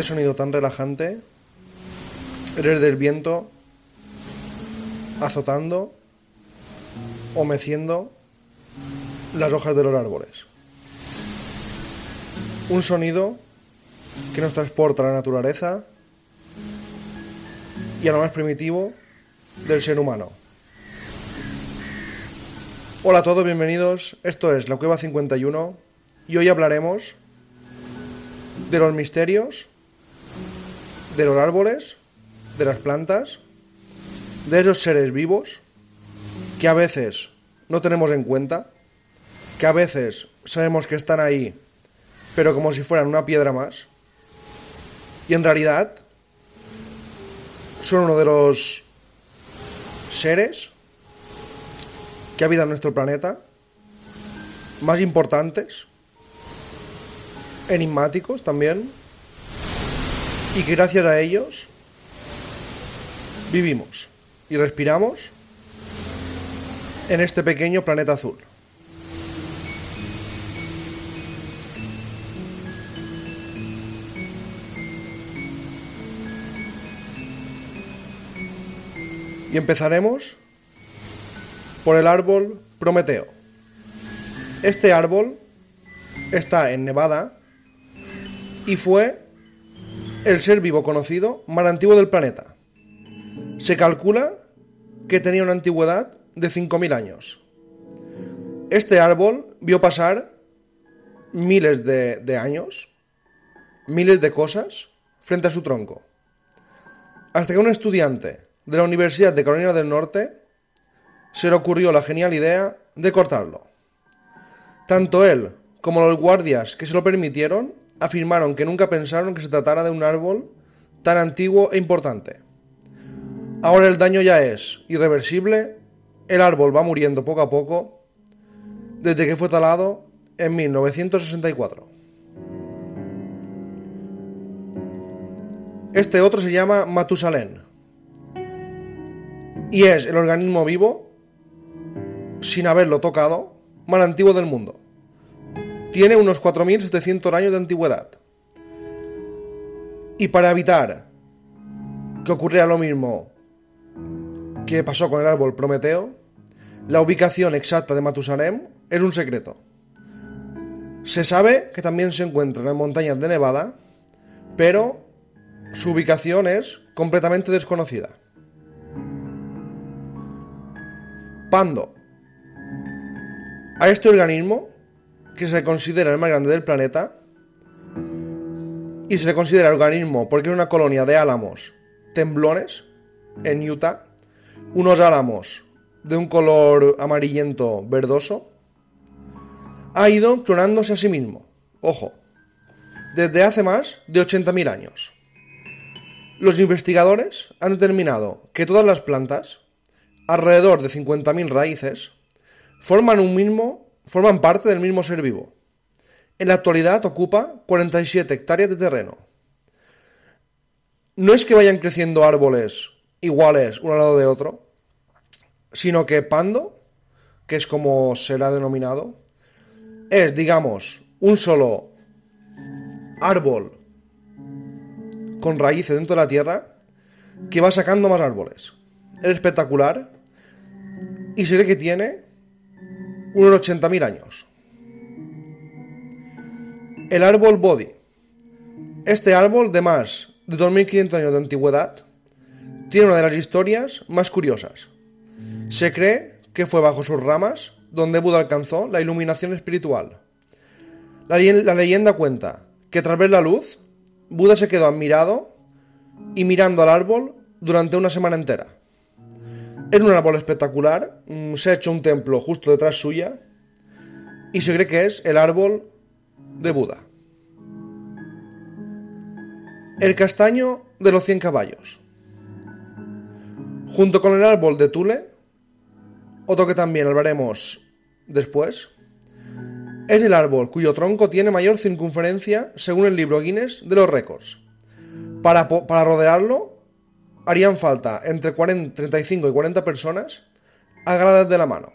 Este sonido tan relajante es el del viento azotando o meciendo las hojas de los árboles. Un sonido que nos transporta a la naturaleza y a lo más primitivo del ser humano. Hola a todos, bienvenidos. Esto es La Cueva 51 y hoy hablaremos de los misterios, de los árboles, de las plantas, de esos seres vivos que a veces no tenemos en cuenta, que a veces sabemos que están ahí, pero como si fueran una piedra más, y en realidad son uno de los seres que habitan nuestro planeta más importantes enigmáticos también y que gracias a ellos vivimos y respiramos en este pequeño planeta azul. Y empezaremos por el árbol Prometeo. Este árbol está en Nevada y fue el ser vivo conocido más antiguo del planeta. Se calcula que tenía una antigüedad de 5.000 años. Este árbol vio pasar miles de, de, años, miles de cosas frente a su tronco. Hasta que un estudiante de la Universidad de Carolina del Norte se le ocurrió la genial idea de cortarlo. Tanto él como los guardias que se lo permitieron afirmaron que nunca pensaron que se tratara de un árbol tan antiguo e importante. Ahora el daño ya es irreversible, el árbol va muriendo poco a poco desde que fue talado en 1964. Este otro se llama Matusalén y es el organismo vivo, sin haberlo tocado, más antiguo del mundo. Tiene unos 4.700 años de antigüedad. Y para evitar que ocurriera lo mismo que pasó con el árbol Prometeo, la ubicación exacta de Matusalem es un secreto. Se sabe que también se encuentra en las montañas de Nevada, pero su ubicación es completamente desconocida. Pando. A este organismo, que se considera el más grande del planeta, y se le considera organismo porque es una colonia de álamos temblones en Utah, unos álamos de un color amarillento verdoso, ha ido clonándose a sí mismo. Ojo, desde hace más de 80.000 años. Los investigadores han determinado que todas las plantas, alrededor de 50.000 raíces, forman un mismo, forman parte del mismo ser vivo. En la actualidad ocupa 47 hectáreas de terreno. no es que vayan creciendo árboles iguales uno al lado de otro, sino que Pando, que es como se le ha denominado, es, digamos, un solo árbol con raíces dentro de la tierra que va sacando más árboles. Es espectacular y se ve que tiene unos 80.000 años. El árbol Body. Este árbol de más de 2.500 años de antigüedad tiene una de las historias más curiosas. Se cree que fue bajo sus ramas donde Buda alcanzó la iluminación espiritual. La, la leyenda cuenta que tras ver la luz, Buda se quedó admirado y mirando al árbol durante una semana entera. Es un árbol espectacular, mm, se ha hecho un templo justo detrás suya y se cree que es el árbol de Buda. El castaño de los 100 caballos. Junto con el árbol de Tule, otro que también hablaremos después, es el árbol cuyo tronco tiene mayor circunferencia según el libro Guinness de los récords. Para, para rodearlo harían falta entre 40, 35 y 40 personas agarradas de la mano.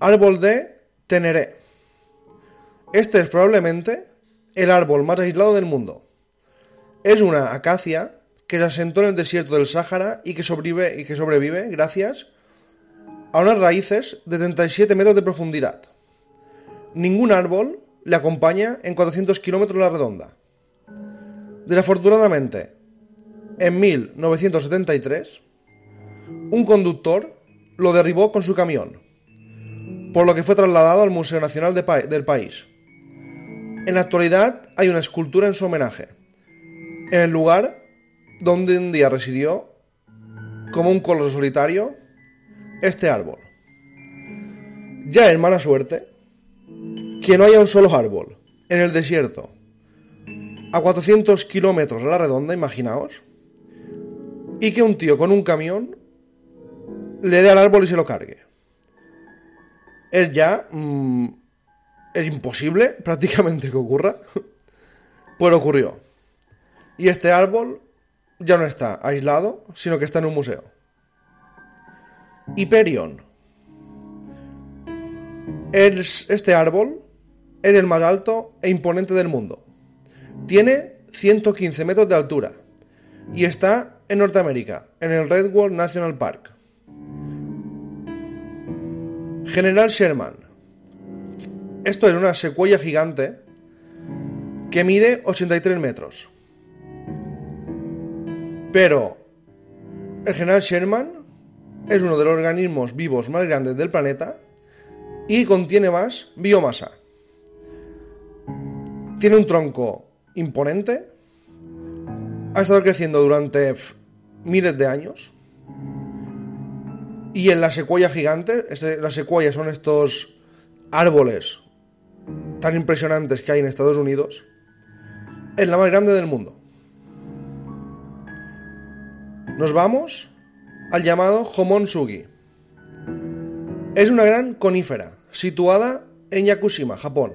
Árbol de Teneré. Este es probablemente el árbol más aislado del mundo. Es una acacia que se asentó en el desierto del Sáhara y que sobrevive, gracias a unas raíces de 37 metros de profundidad. Ningún árbol le acompaña en 400 kilómetros la redonda. Desafortunadamente, en 1973, un conductor lo derribó con su camión, por lo que fue trasladado al Museo Nacional del país. En la actualidad hay una escultura en su homenaje, en el lugar donde un día residió, como un coloso solitario, este árbol. Ya es mala suerte que no haya un solo árbol en el desierto, a 400 kilómetros a la redonda, imaginaos, y que un tío con un camión le dé al árbol y se lo cargue. Es ya mm, es imposible prácticamente que ocurra, pero ocurrió. Y este árbol ya no está aislado, sino que está en un museo. Hyperion. Es, este árbol es el más alto e imponente del mundo. Tiene 115 metros de altura y está en Norteamérica, en el Redwood National Park. General Sherman esto es una secuoya gigante que mide 83 metros. Pero el general Sherman es uno de los organismos vivos más grandes del planeta y contiene más biomasa. Tiene un tronco imponente, ha estado creciendo durante miles de años y en la secuoya gigante, las secuoyas son estos árboles tan impresionantes que hay en Estados Unidos, es la más grande del mundo. Nos vamos al llamado Homon-sugi. Es una gran conífera situada en Yakushima, Japón.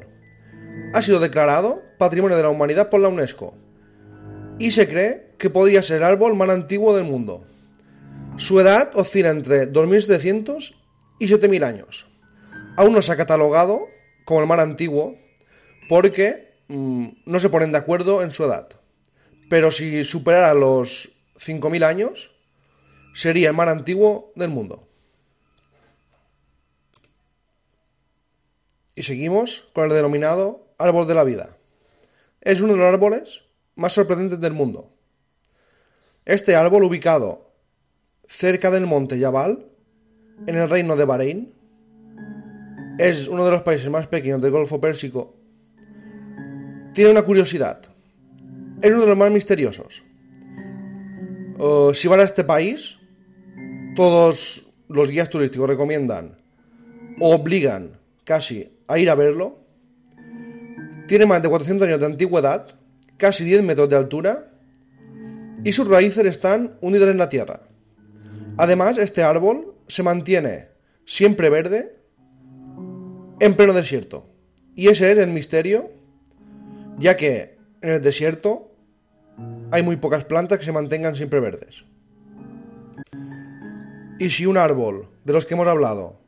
Ha sido declarado Patrimonio de la Humanidad por la UNESCO y se cree que podría ser el árbol más antiguo del mundo. Su edad oscila entre 2700 y 7000 años. Aún no se ha catalogado como el mar antiguo, porque mm, no se ponen de acuerdo en su edad. Pero si superara los 5.000 años, sería el mar antiguo del mundo. Y seguimos con el denominado árbol de la vida. Es uno de los árboles más sorprendentes del mundo. Este árbol ubicado cerca del monte Yabal, en el reino de Bahrein, es uno de los países más pequeños del Golfo Pérsico, tiene una curiosidad. Es uno de los más misteriosos. si van a este país, todos los guías turísticos recomiendan o obligan casi a ir a verlo. Tiene más de 400 años de antigüedad, casi 10 metros de altura y sus raíces están unidas en la tierra. Además, este árbol se mantiene siempre verde en pleno desierto. Y ese es el misterio, ya que en el desierto hay muy pocas plantas que se mantengan siempre verdes. Y si un árbol de los que hemos hablado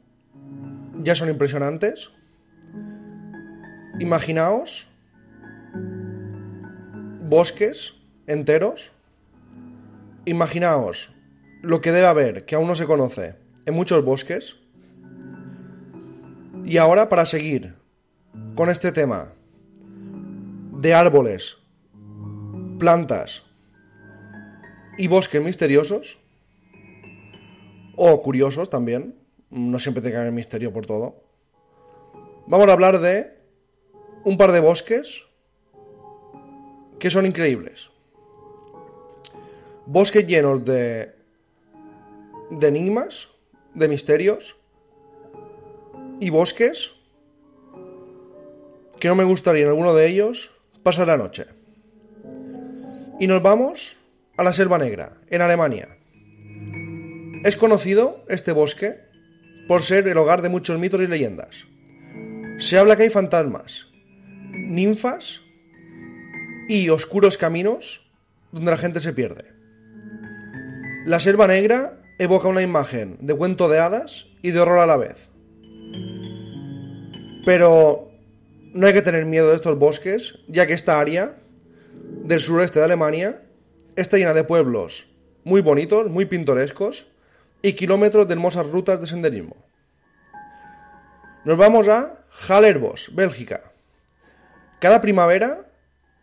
ya son impresionantes, imaginaos bosques enteros, imaginaos lo que debe haber, que aún no se conoce, en muchos bosques. Y ahora para seguir con este tema de árboles, plantas y bosques misteriosos, o curiosos también, no siempre te cae el misterio por todo, vamos a hablar de un par de bosques que son increíbles. Bosques llenos de, de enigmas, de misterios y bosques que no me gustaría en alguno de ellos pasar la noche. Y nos vamos a la Selva Negra, en Alemania. Es conocido este bosque por ser el hogar de muchos mitos y leyendas. Se habla que hay fantasmas, ninfas y oscuros caminos donde la gente se pierde. La Selva Negra evoca una imagen de cuento de hadas y de horror a la vez. Pero no hay que tener miedo de estos bosques, ya que esta área del sureste de Alemania está llena de pueblos muy bonitos, muy pintorescos y kilómetros de hermosas rutas de senderismo. Nos vamos a Hallerbos, Bélgica. Cada primavera,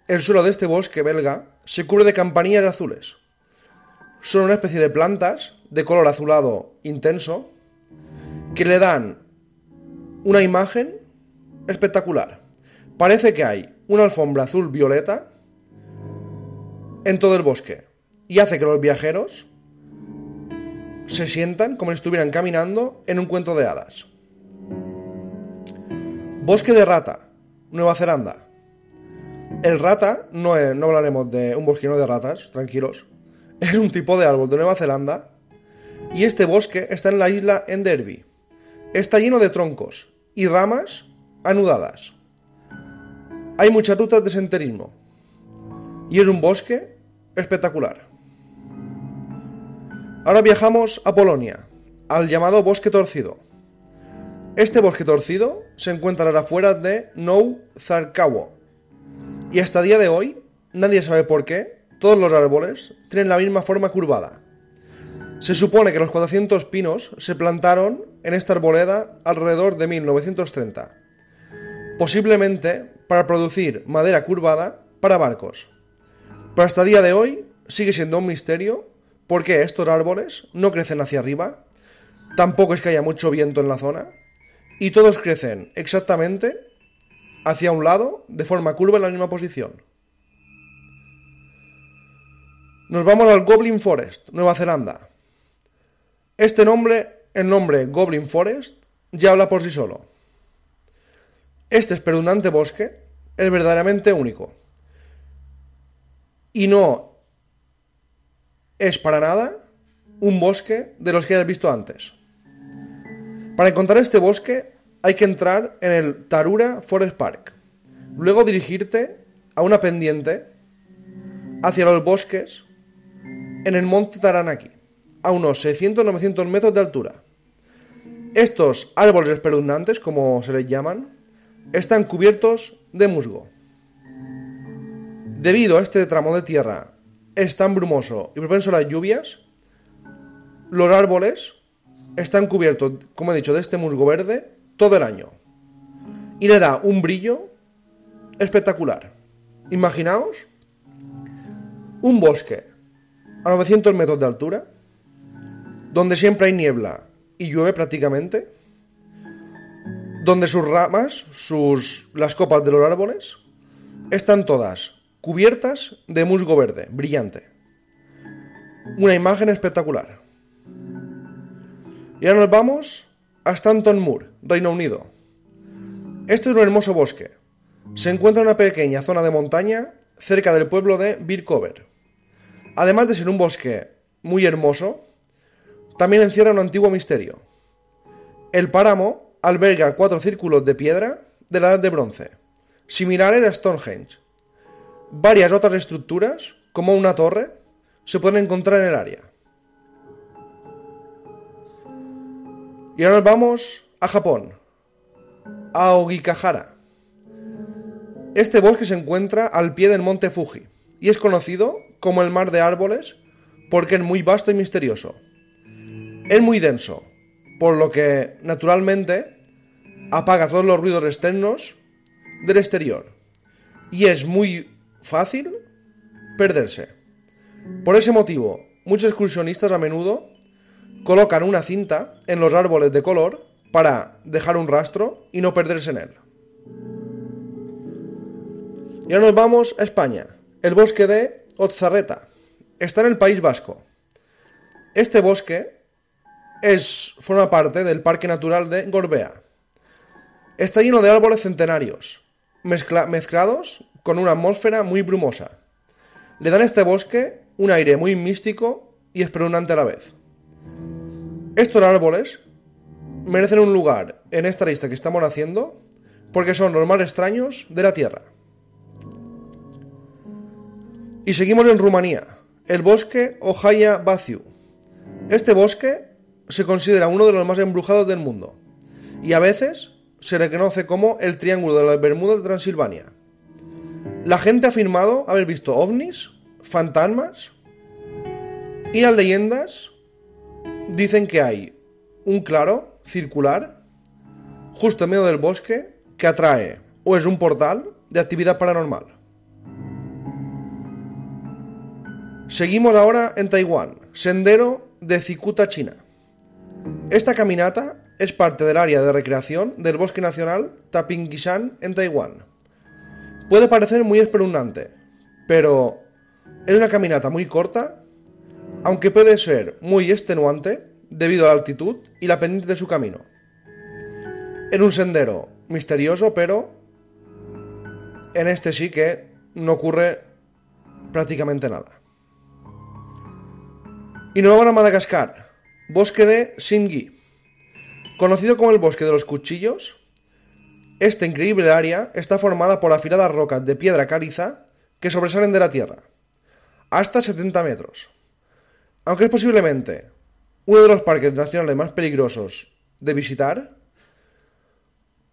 el suelo de este bosque belga se cubre de campanillas azules. Son una especie de plantas de color azulado intenso que le dan una imagen espectacular. Parece que hay una alfombra azul violeta en todo el bosque y hace que los viajeros se sientan como si estuvieran caminando en un cuento de hadas. Bosque de rata, Nueva Zelanda. El rata, no, no hablaremos de un bosque no de ratas, tranquilos. Es un tipo de árbol de Nueva Zelanda y este bosque está en la isla Enderby. Está lleno de troncos y ramas anudadas. Hay muchas rutas de senderismo y es un bosque espectacular. Ahora viajamos a Polonia, al llamado Bosque Torcido. Este bosque torcido se encuentra a las afueras de Nou y hasta día de hoy nadie sabe por qué todos los árboles tienen la misma forma curvada. Se supone que los 400 pinos se plantaron en esta arboleda alrededor de 1930, posiblemente para producir madera curvada para barcos. Pero hasta día de hoy sigue siendo un misterio por qué estos árboles no crecen hacia arriba, tampoco es que haya mucho viento en la zona, y todos crecen exactamente hacia un lado de forma curva en la misma posición. Nos vamos al Goblin Forest, Nueva Zelanda. Este nombre, el nombre Goblin Forest, ya habla por sí solo. Este espeluznante bosque es verdaderamente único. Y no es para nada un bosque de los que hayas visto antes. Para encontrar este bosque hay que entrar en el Tarura Forest Park, luego dirigirte a una pendiente hacia los bosques en el monte Taranaki, a unos 600-900 metros de altura. Estos árboles espeluznantes, como se les llaman, están cubiertos de musgo. Debido a este tramo de tierra es tan brumoso y propenso a las lluvias, los árboles están cubiertos, como he dicho, de este musgo verde todo el año. Y le da un brillo espectacular. Imaginaos un bosque a 900 metros de altura, donde siempre hay niebla y llueve prácticamente, donde sus ramas, sus, las copas de los árboles, están todas cubiertas de musgo verde, brillante. Una imagen espectacular. Y ahora nos vamos a Stanton Moor, Reino Unido. Este es un hermoso bosque. Se encuentra en una pequeña zona de montaña cerca del pueblo de Birkover. Además de ser un bosque muy hermoso, también encierra un antiguo misterio. El páramo alberga cuatro círculos de piedra de la edad de bronce, similares a Stonehenge, varias otras estructuras como una torre se pueden encontrar en el área. Y ahora nos vamos a Japón, a Ogikahara. Este bosque se encuentra al pie del monte Fuji y es conocido como el mar de árboles porque es muy vasto y misterioso. Es muy denso, por lo que naturalmente apaga todos los ruidos externos del exterior y es muy fácil perderse. Por ese motivo, muchos excursionistas a menudo colocan una cinta en los árboles de color para dejar un rastro y no perderse en él. Y ahora nos vamos a España, el bosque de Otzarreta. Está en el País Vasco. Este bosque es, forma parte del Parque Natural de Gorbea. Está lleno de árboles centenarios, mezclados con una atmósfera muy brumosa. Le dan a este bosque un aire muy místico y espeluznante a la vez. Estos árboles merecen un lugar en esta lista que estamos haciendo porque son los más extraños de la Tierra. Y seguimos en Rumanía, el bosque Ojaya Baciu. Este bosque se considera uno de los más embrujados del mundo y a veces se le conoce como el Triángulo de las Bermudas de Transilvania. La gente ha afirmado haber visto ovnis, fantasmas y las leyendas dicen que hay un claro circular justo en medio del bosque que atrae o es un portal de actividad paranormal. Seguimos ahora en Taiwán, sendero de Cicuta, China. Esta caminata es parte del área de recreación del Bosque Nacional Tapingishan en Taiwán. Puede parecer muy espeluznante, pero es una caminata muy corta, aunque puede ser muy extenuante debido a la altitud y la pendiente de su camino. En un sendero misterioso, pero en este sí que no ocurre prácticamente nada. Y nos vamos a Madagascar, bosque de Singui. Conocido como el bosque de los cuchillos, esta increíble área está formada por afiladas rocas de piedra caliza que sobresalen de la tierra, hasta 70 metros. Aunque es posiblemente uno de los parques nacionales más peligrosos de visitar,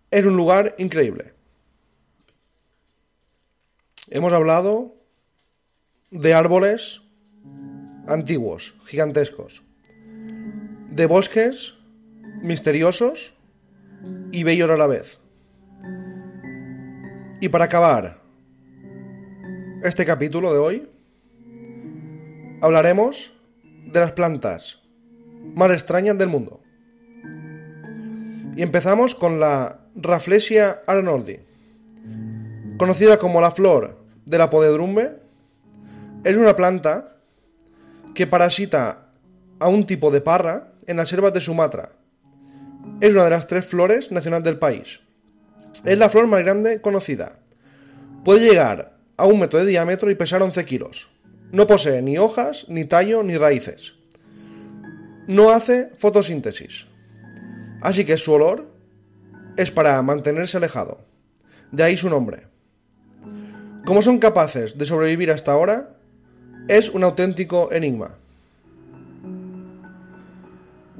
es un lugar increíble. Hemos hablado de árboles antiguos, gigantescos, de bosques misteriosos y bellos a la vez. Y para acabar este capítulo de hoy, hablaremos de las plantas más extrañas del mundo. Y empezamos con la Rafflesia arnoldi, conocida como la flor de la podedrumbe. Es una planta que parasita a un tipo de parra en las selvas de Sumatra. Es una de las tres flores nacionales del país. Es la flor más grande conocida. Puede llegar a un metro de diámetro y pesar 11 kilos. No posee ni hojas, ni tallo, ni raíces. No hace fotosíntesis. Así que su olor es para mantenerse alejado. De ahí su nombre. Como son capaces de sobrevivir hasta ahora, es un auténtico enigma.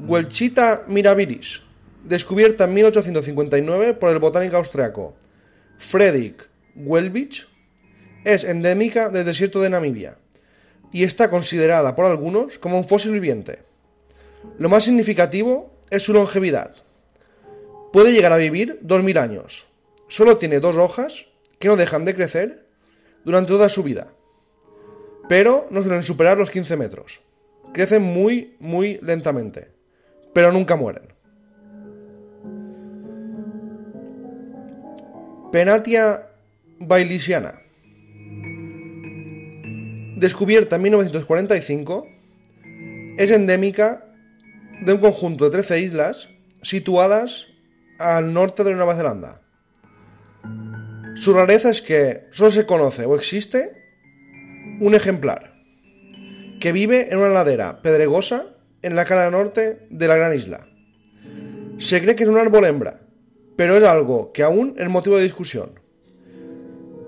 Huelchita mirabilis, descubierta en 1859 por el botánico austriaco Fredrik Welbich, es endémica del desierto de Namibia y está considerada por algunos como un fósil viviente. Lo más significativo es su longevidad. Puede llegar a vivir 2.000 años. Solo tiene dos hojas que no dejan de crecer durante toda su vida pero no suelen superar los 15 metros. Crecen muy, muy lentamente, pero nunca mueren. Penatia bailisiana. Descubierta en 1945, es endémica de un conjunto de 13 islas situadas al norte de Nueva Zelanda. Su rareza es que solo se conoce o existe un ejemplar que vive en una ladera pedregosa en la cara norte de la gran isla. Se cree que es un árbol hembra, pero es algo que aún es motivo de discusión.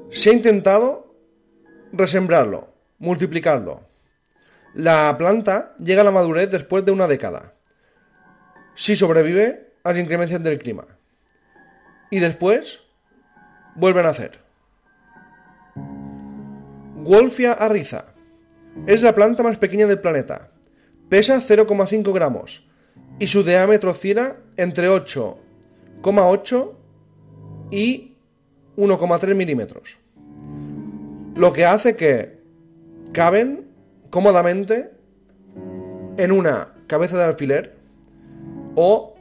Se ha intentado resembrarlo multiplicarlo. La planta llega a la madurez después de una década, si sobrevive a las inclemencias del clima. Y después vuelven a nacer. Wolfia arriza. Es la planta más pequeña del planeta. Pesa 0,5 gramos y su diámetro oscila entre 8,8 y 1,3 milímetros. Lo que hace que caben cómodamente en una cabeza de alfiler o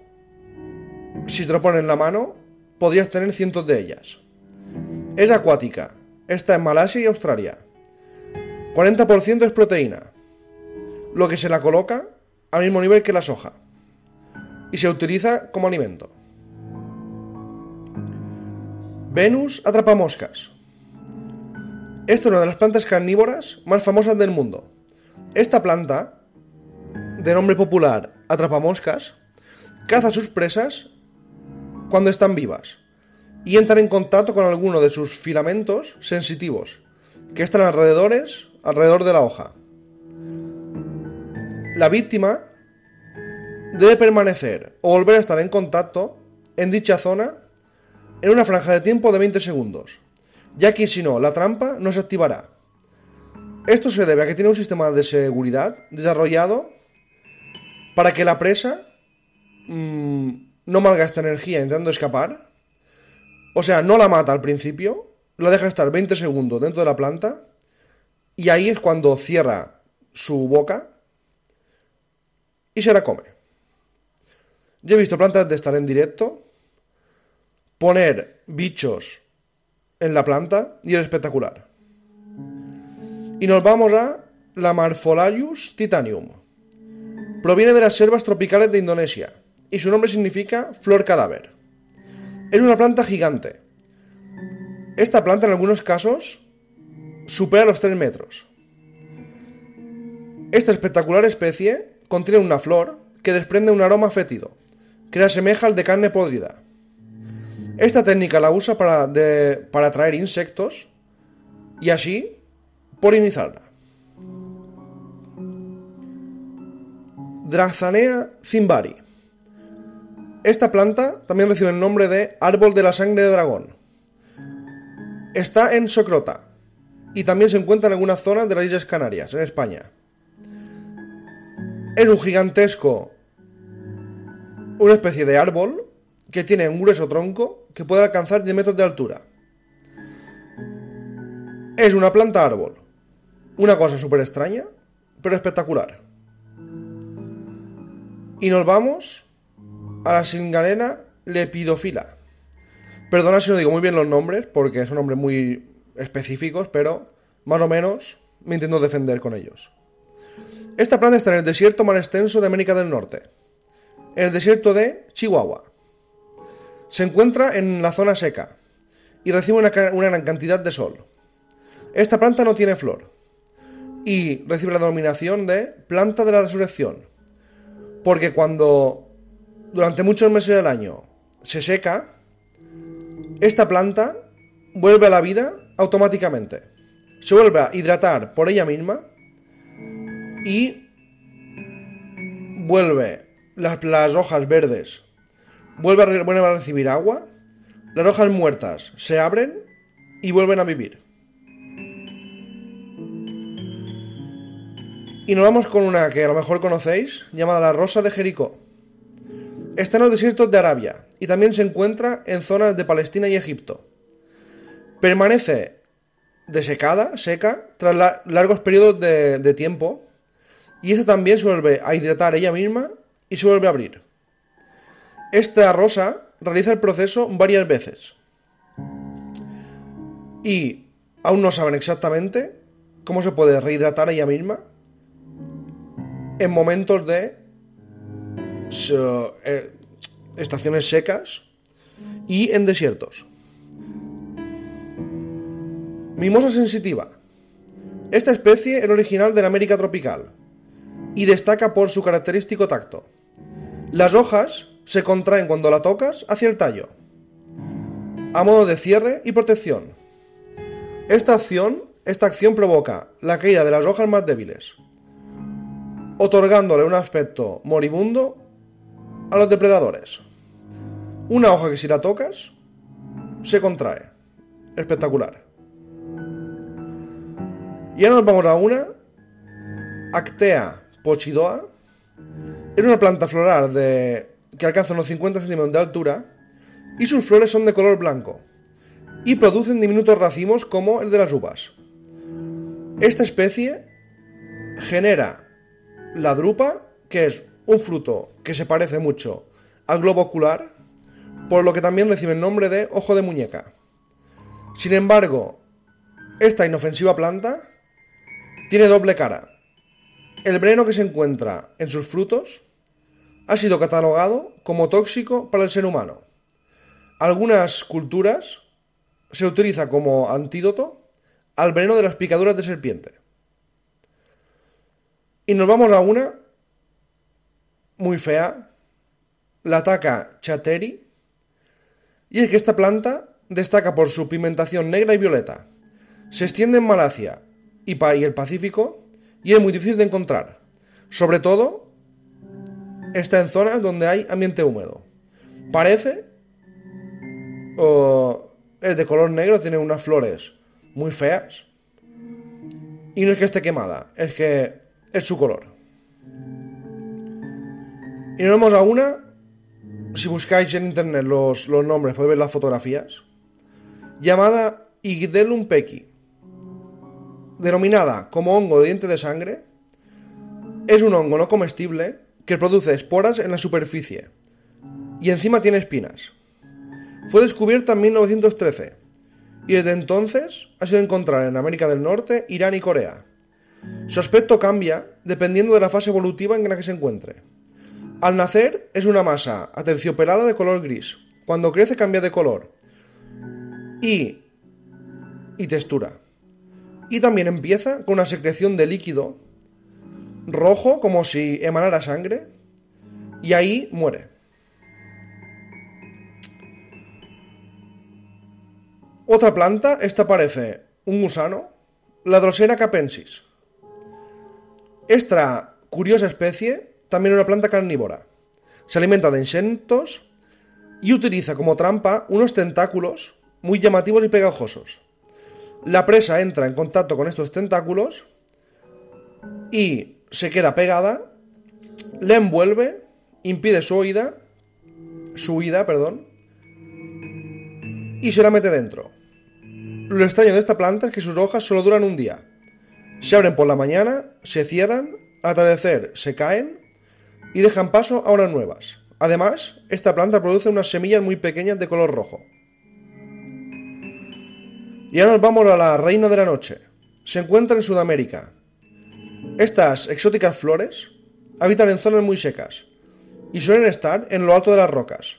si te lo pones en la mano podrías tener cientos de ellas. Es acuática. Está en Malasia y Australia. 40% es proteína, lo que se la coloca al mismo nivel que la soja y se utiliza como alimento. Venus atrapa moscas. Esta es una de las plantas carnívoras más famosas del mundo. Esta planta, de nombre popular atrapamoscas, caza sus presas cuando están vivas y entran en contacto con alguno de sus filamentos sensitivos que están alrededores, alrededor de la hoja. La víctima debe permanecer o volver a estar en contacto en dicha zona en una franja de tiempo de 20 segundos, ya que si no, la trampa no se activará. Esto se debe a que tiene un sistema de seguridad desarrollado para que la presa mmm, no malgaste energía intentando escapar. O sea, no la mata al principio, la deja estar 20 segundos dentro de la planta y ahí es cuando cierra su boca y se la come. Yo he visto plantas de estar en directo, poner bichos en la planta y es espectacular. Y nos vamos a la Marfolarius titanium. Proviene de las selvas tropicales de Indonesia y su nombre significa flor cadáver. Es una planta gigante. Esta planta en algunos casos supera los 3 metros. Esta espectacular especie contiene una flor que desprende un aroma fétido, que la asemeja al de carne podrida. Esta técnica la usa para, para atraer insectos y así polinizarla. Drazanea zimbari. Esta planta también recibe el nombre de árbol de la sangre de dragón. Está en Socrota y también se encuentra en algunas zonas de las Islas Canarias, en España. Es un gigantesco, una especie de árbol que tiene un grueso tronco que puede alcanzar 10 metros de altura. Es una planta árbol. Una cosa súper extraña, pero espectacular. Y nos vamos a la singalena lepidofila. Perdona si no digo muy bien los nombres, porque son nombres muy específicos, pero más o menos me intento defender con ellos. Esta planta está en el desierto más extenso de América del Norte, en el desierto de Chihuahua. Se encuentra en la zona seca y recibe una, gran cantidad de sol. Esta planta no tiene flor y recibe la denominación de planta de la resurrección, porque cuando durante muchos meses del año se seca, esta planta vuelve a la vida automáticamente. Se vuelve a hidratar por ella misma y vuelve las, hojas verdes, vuelve a, a recibir agua, las hojas muertas se abren y vuelven a vivir. Y nos vamos con una que a lo mejor conocéis, llamada la rosa de Jericó. Está en los desiertos de Arabia y también se encuentra en zonas de Palestina y Egipto. Permanece desecada, seca, tras largos periodos de, de tiempo y esta también se vuelve a hidratar ella misma y se vuelve a abrir. Esta rosa realiza el proceso varias veces y aún no saben exactamente cómo se puede rehidratar ella misma en momentos de eh, estaciones secas y en desiertos. Mimosa sensitiva. Esta especie es original de la América tropical y destaca por su característico tacto. Las hojas se contraen cuando la tocas hacia el tallo, a modo de cierre y protección. Esta acción esta acción provoca la caída de las hojas más débiles, otorgándole un aspecto moribundo a los depredadores. Una hoja que si la tocas, se contrae. Espectacular. Y ahora nos vamos a una Actea pochidoa. Es una planta floral de, que alcanza unos 50 centímetros de altura y sus flores son de color blanco y producen diminutos racimos como el de las uvas. Esta especie genera la drupa, que es un fruto que se parece mucho al globo ocular, por lo que también recibe el nombre de ojo de muñeca. Sin embargo, esta inofensiva planta tiene doble cara. El veneno que se encuentra en sus frutos ha sido catalogado como tóxico para el ser humano. Algunas culturas se utiliza como antídoto al veneno de las picaduras de serpiente. Y nos vamos a una muy fea, la taca chateri, y es que esta planta destaca por su pigmentación negra y violeta. Se extiende en Malasia y el Pacífico y es muy difícil de encontrar. Sobre todo está en zonas donde hay ambiente húmedo. Parece o es de color negro, tiene unas flores muy feas. Y no es que esté quemada, es que es su color. Y nos vamos a una, si buscáis en internet los, los nombres, podéis ver las fotografías, llamada Igdelum pequi, denominada como hongo de diente de sangre, es un hongo no comestible que produce esporas en la superficie y encima tiene espinas. Fue descubierta en 1913 y desde entonces ha sido encontrada en América del Norte, Irán y Corea. Su aspecto cambia dependiendo de la fase evolutiva en la que se encuentre. Al nacer es una masa aterciopelada de color gris. Cuando crece cambia de color y, y textura. Y también empieza con una secreción de líquido rojo como si emanara sangre y ahí muere. Otra planta, esta parece un gusano, la Drosera capensis. Esta curiosa especie, también una planta carnívora. Se alimenta de insectos y utiliza como trampa unos tentáculos muy llamativos y pegajosos. La presa entra en contacto con estos tentáculos y se queda pegada, le envuelve, impide su huida, su huida, perdón, y se la mete dentro. Lo extraño de esta planta es que sus hojas solo duran un día. Se abren por la mañana, se cierran, al atardecer se caen y dejan paso a unas nuevas. Además, esta planta produce unas semillas muy pequeñas de color rojo. Y ahora nos vamos a la reina de la noche. Se encuentra en Sudamérica. Estas exóticas flores habitan en zonas muy secas y suelen estar en lo alto de las rocas.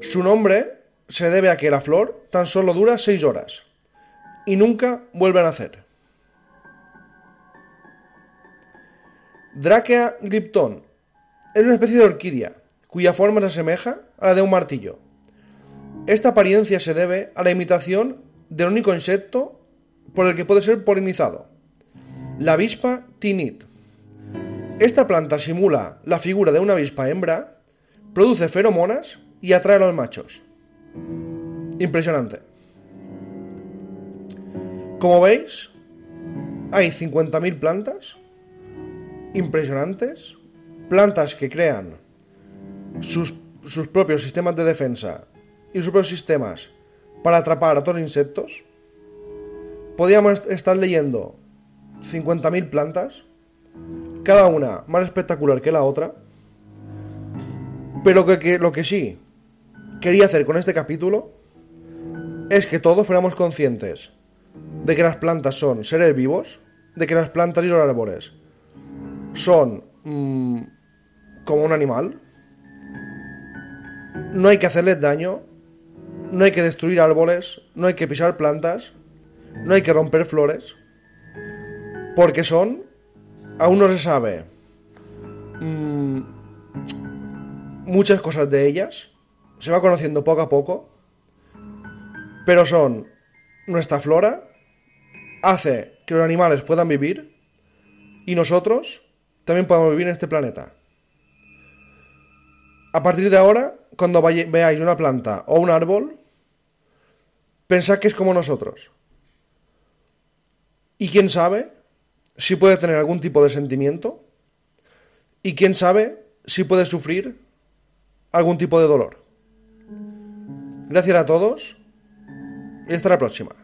Su nombre se debe a que la flor tan solo dura 6 horas y nunca vuelve a nacer. Drakea gripton es una especie de orquídea cuya forma se asemeja a la de un martillo. Esta apariencia se debe a la imitación del único insecto por el que puede ser polinizado, la avispa tinit. Esta planta simula la figura de una avispa hembra, produce feromonas y atrae a los machos. Impresionante. Como veis, hay 50.000 plantas impresionantes, plantas que crean sus, sus, propios sistemas de defensa y sus propios sistemas para atrapar a los insectos. Podríamos estar leyendo 50.000 plantas, cada una más espectacular que la otra, pero que, lo que sí quería hacer con este capítulo es que todos fuéramos conscientes de que las plantas son seres vivos, de que las plantas y los árboles son mmm, como un animal. No hay que hacerles daño, no hay que destruir árboles, no hay que pisar plantas, no hay que romper flores, porque son, aún no se sabe mmm, muchas cosas de ellas, se va conociendo poco a poco, pero son nuestra flora, hace que los animales puedan vivir y nosotros también podamos vivir en este planeta. A partir de ahora, cuando veáis una planta o un árbol, pensad que es como nosotros. Y quién sabe si puede tener algún tipo de sentimiento y quién sabe si puede sufrir algún tipo de dolor. Gracias a todos y hasta la próxima.